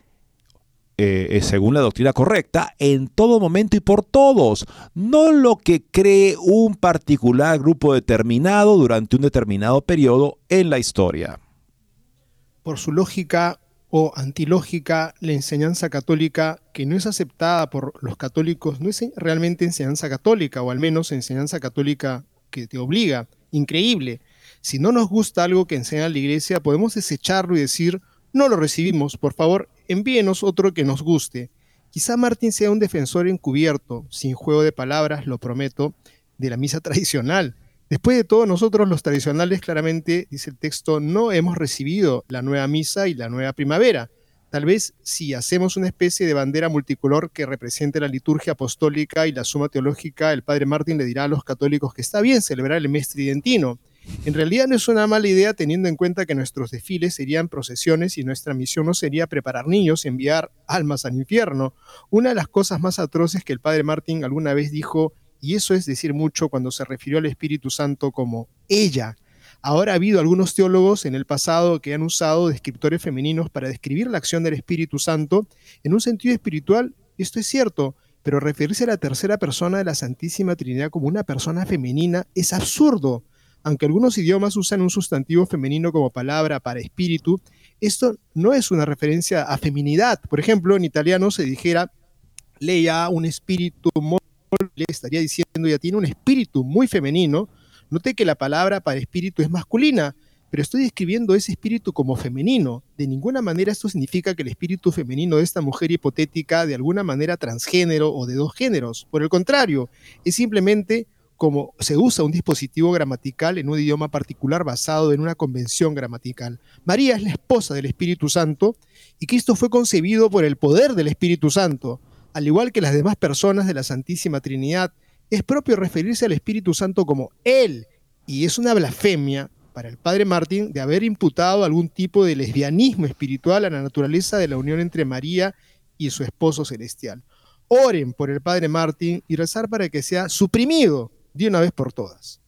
eh, eh, según la doctrina correcta, en todo momento y por todos, no lo que cree un particular grupo determinado durante un determinado periodo en la historia. Por su lógica o antilógica, la enseñanza católica que no es aceptada por los católicos no es realmente enseñanza católica, o al menos enseñanza católica que te obliga. Increíble. Si no nos gusta algo que enseña la iglesia, podemos desecharlo y decir, no lo recibimos, por favor, envíenos otro que nos guste. Quizá Martín sea un defensor encubierto, sin juego de palabras, lo prometo, de la misa tradicional. Después de todo, nosotros los tradicionales claramente, dice el texto, no hemos recibido la nueva misa y la nueva primavera. Tal vez si hacemos una especie de bandera multicolor que represente la liturgia apostólica y la suma teológica, el padre Martín le dirá a los católicos que está bien celebrar el mes tridentino, en realidad no es una mala idea teniendo en cuenta que nuestros desfiles serían procesiones y nuestra misión no sería preparar niños y enviar almas al infierno. Una de las cosas más atroces que el padre Martín alguna vez dijo, y eso es decir mucho cuando se refirió al Espíritu Santo como ella. Ahora ha habido algunos teólogos en el pasado que han usado descriptores femeninos para describir la acción del Espíritu Santo. En un sentido espiritual, esto es cierto, pero referirse a la tercera persona de la Santísima Trinidad como una persona femenina es absurdo. Aunque algunos idiomas usan un sustantivo femenino como palabra para espíritu, esto no es una referencia a feminidad. Por ejemplo, en italiano se dijera, leia un espíritu le estaría diciendo ya tiene un espíritu muy femenino. Note que la palabra para espíritu es masculina. pero estoy describiendo ese espíritu como femenino. De ninguna manera esto significa que el espíritu femenino de esta mujer hipotética de alguna manera transgénero o de dos géneros. Por el contrario, es simplemente como se usa un dispositivo gramatical en un idioma particular basado en una convención gramatical. María es la esposa del Espíritu Santo y Cristo fue concebido por el poder del Espíritu Santo. Al igual que las demás personas de la Santísima Trinidad, es propio referirse al Espíritu Santo como Él, y es una blasfemia para el padre Martín de haber imputado algún tipo de lesbianismo espiritual a la naturaleza de la unión entre María y su esposo celestial. Oren por el padre Martín y rezar para que sea suprimido de una vez por todas.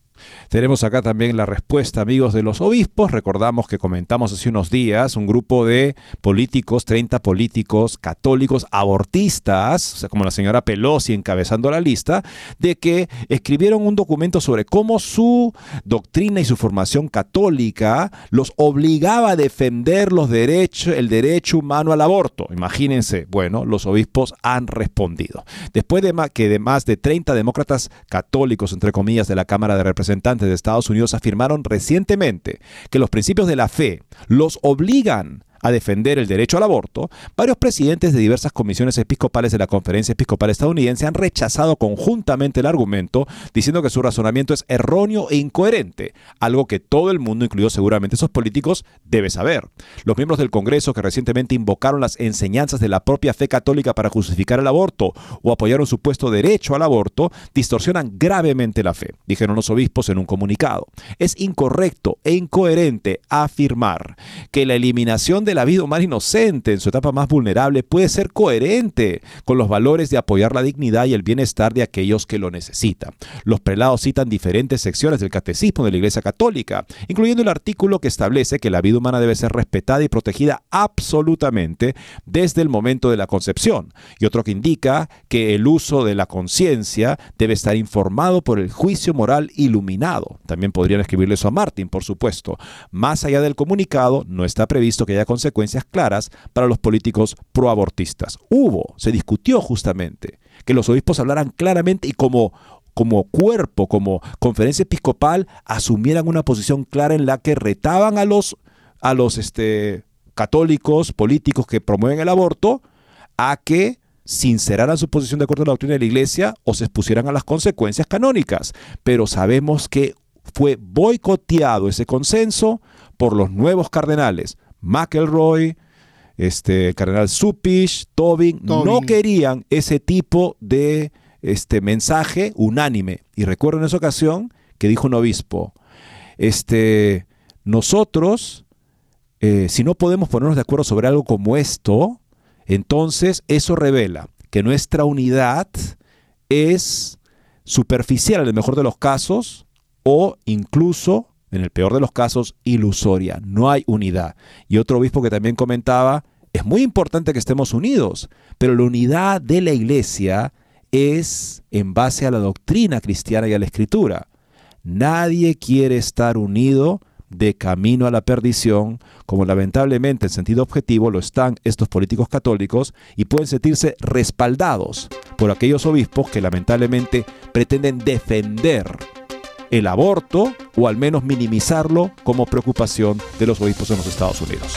Tenemos acá también la respuesta, amigos de los obispos. Recordamos que comentamos hace unos días un grupo de políticos, 30 políticos católicos abortistas, o sea, como la señora Pelosi encabezando la lista, de que escribieron un documento sobre cómo su doctrina y su formación católica los obligaba a defender los derechos, el derecho humano al aborto. Imagínense, bueno, los obispos han respondido. Después de que de más de 30 demócratas católicos, entre comillas, de la Cámara de Representantes, representantes de Estados Unidos afirmaron recientemente que los principios de la fe los obligan a defender el derecho al aborto, varios presidentes de diversas comisiones episcopales de la Conferencia Episcopal Estadounidense han rechazado conjuntamente el argumento, diciendo que su razonamiento es erróneo e incoherente, algo que todo el mundo, incluido seguramente esos políticos, debe saber. Los miembros del Congreso que recientemente invocaron las enseñanzas de la propia fe católica para justificar el aborto o apoyaron supuesto derecho al aborto, distorsionan gravemente la fe, dijeron los obispos en un comunicado. Es incorrecto e incoherente afirmar que la eliminación de la vida humana inocente en su etapa más vulnerable puede ser coherente con los valores de apoyar la dignidad y el bienestar de aquellos que lo necesitan. Los prelados citan diferentes secciones del catecismo de la Iglesia Católica, incluyendo el artículo que establece que la vida humana debe ser respetada y protegida absolutamente desde el momento de la concepción, y otro que indica que el uso de la conciencia debe estar informado por el juicio moral iluminado. También podrían escribirle eso a Martin, por supuesto. Más allá del comunicado, no está previsto que haya claras para los políticos proabortistas. Hubo, se discutió justamente, que los obispos hablaran claramente y como como cuerpo, como conferencia episcopal, asumieran una posición clara en la que retaban a los, a los este, católicos, políticos que promueven el aborto, a que sinceraran su posición de acuerdo a la doctrina de la iglesia o se expusieran a las consecuencias canónicas. Pero sabemos que fue boicoteado ese consenso por los nuevos cardenales, McElroy, este, Cardenal Supich, Tobin, no querían ese tipo de este, mensaje unánime. Y recuerdo en esa ocasión que dijo un obispo, este, nosotros, eh, si no podemos ponernos de acuerdo sobre algo como esto, entonces eso revela que nuestra unidad es superficial en el mejor de los casos o incluso en el peor de los casos, ilusoria. No hay unidad. Y otro obispo que también comentaba, es muy importante que estemos unidos, pero la unidad de la iglesia es en base a la doctrina cristiana y a la escritura. Nadie quiere estar unido de camino a la perdición, como lamentablemente en sentido objetivo lo están estos políticos católicos y pueden sentirse respaldados por aquellos obispos que lamentablemente pretenden defender el aborto o al menos minimizarlo como preocupación de los obispos en los Estados Unidos.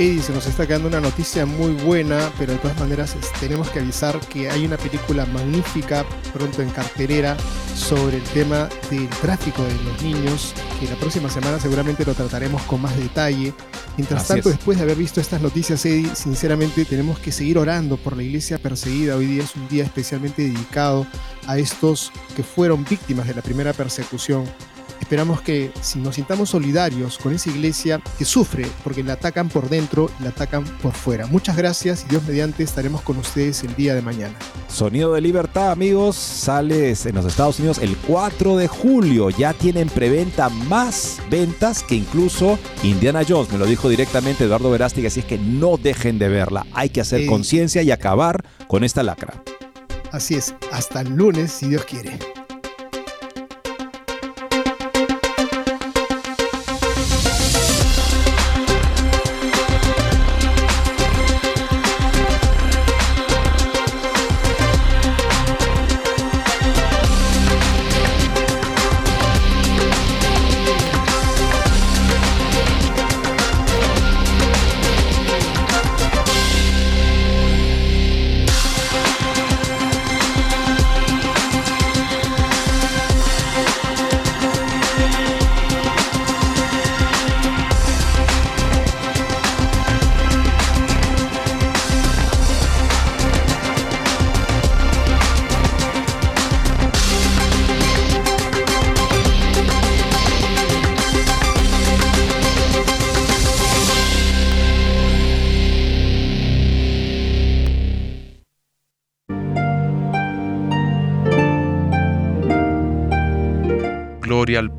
Eddie, se nos está quedando una noticia muy buena, pero de todas maneras tenemos que avisar que hay una película magnífica pronto en carterera sobre el tema del tráfico de los niños, que la próxima semana seguramente lo trataremos con más detalle. Mientras tanto, después de haber visto estas noticias, Eddie, sinceramente tenemos que seguir orando por la iglesia perseguida. Hoy día es un día especialmente dedicado a estos que fueron víctimas de la primera persecución Esperamos que si nos sintamos solidarios con esa iglesia que sufre porque la atacan por dentro y la atacan por fuera. Muchas gracias y Dios mediante estaremos con ustedes el día de mañana. Sonido de Libertad, amigos, sale en los Estados Unidos el 4 de julio. Ya tienen preventa más ventas que incluso Indiana Jones. Me lo dijo directamente Eduardo Verástig, así es que no dejen de verla. Hay que hacer conciencia y acabar con esta lacra. Así es, hasta el lunes si Dios quiere.